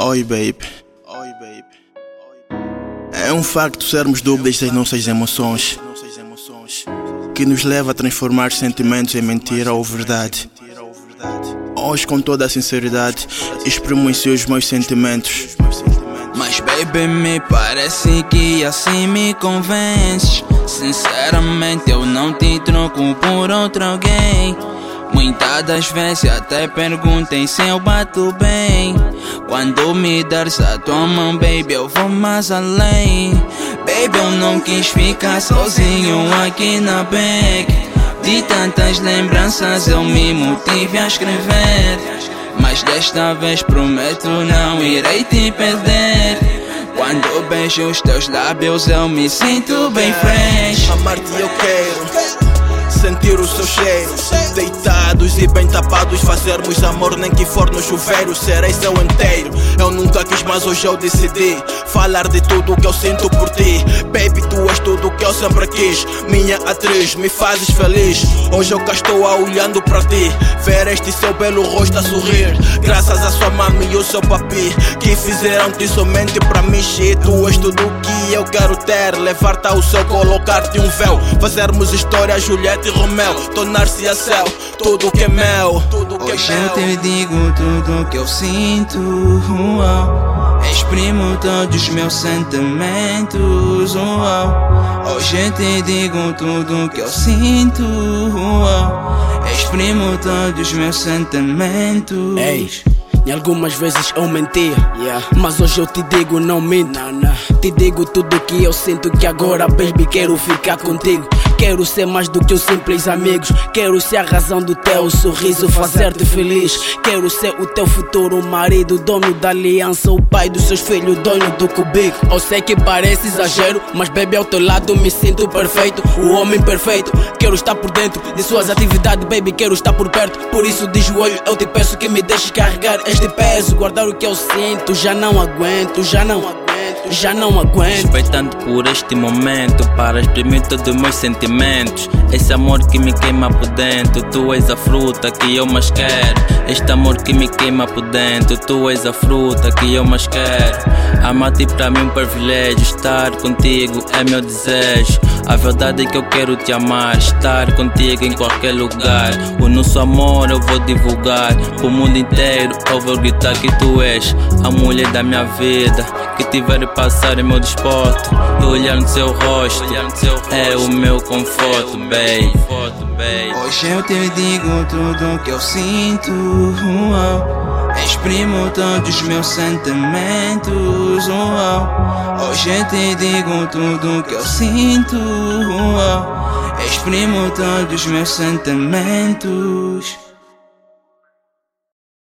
Oi, baby. Oi, baby. É um facto sermos dúbios das nossas emoções, que nos leva a transformar sentimentos em mentira ou verdade. Hoje, com toda a sinceridade, exprimo em si os meus sentimentos. Mas, baby, me parece que assim me convences. Sinceramente, eu não te troco por outro alguém. Muitas das vezes até perguntem se eu bato bem. Quando me deres a tua mão, baby, eu vou mais além. Baby, eu não quis ficar sozinho aqui na back. De tantas lembranças eu me motive a escrever. Mas desta vez prometo não irei te perder. Quando beijo os teus lábios eu me sinto bem fresh. Amar-te eu quero sentir o seu cheiro. Deitados e bem tapados, fazermos amor, nem que for no chuveiro. Serei seu inteiro. Eu nunca quis, mas hoje eu decidi. Falar de tudo que eu sinto por ti. Baby, tu és tudo que eu sempre quis. Minha atriz, me fazes feliz. Hoje eu cá estou olhando para ti. Ver este seu belo rosto a sorrir. Graças a sua mãe e o seu papi. Que fizeram-te somente para mim. Shit, tu és tudo que eu quero ter. Levar-te ao céu, colocar-te um véu. Fazermos história, Juliette e Romeu Tornar-se a céu, tudo que é mel tudo que é Hoje eu te digo tudo que eu sinto uau. Exprimo todos os meus sentimentos uau. Hoje eu te digo tudo que eu sinto. Exprimo todos os meus sentimentos Ei. E algumas vezes eu mentia, yeah. mas hoje eu te digo não minto. Nah, nah. Te digo tudo que eu sinto que agora, baby, quero ficar contigo. Quero ser mais do que os simples amigos. Quero ser a razão do teu sorriso, fazer-te feliz. Quero ser o teu futuro marido, dono da aliança, o pai dos seus filhos, dono do cubico. Eu sei que parece exagero, mas baby, ao teu lado me sinto perfeito. O homem perfeito. Quero estar por dentro de suas atividades, baby, quero estar por perto. Por isso, de joelho, eu te peço que me deixes carregar este peso. Guardar o que eu sinto, já não aguento, já não aguento já não aguento. Respeitando por este momento, para exprimir todos os meus sentimentos. Esse amor que me queima por dentro, tu és a fruta que eu mais quero. Este amor que me queima por dentro, tu és a fruta que eu mais quero. Amar-te para mim é um privilégio, estar contigo é meu desejo. A verdade é que eu quero te amar, estar contigo em qualquer lugar. O nosso amor eu vou divulgar pro mundo inteiro. Eu vou gritar que tu és a mulher da minha vida. Que tiver passar em meu desporto e olhar no seu rosto é o meu conforto, baby. Hoje eu te digo tudo que eu sinto. Exprimo todos os meus sentimentos. Hoje eu te digo tudo que eu sinto. Exprimo todos os meus sentimentos.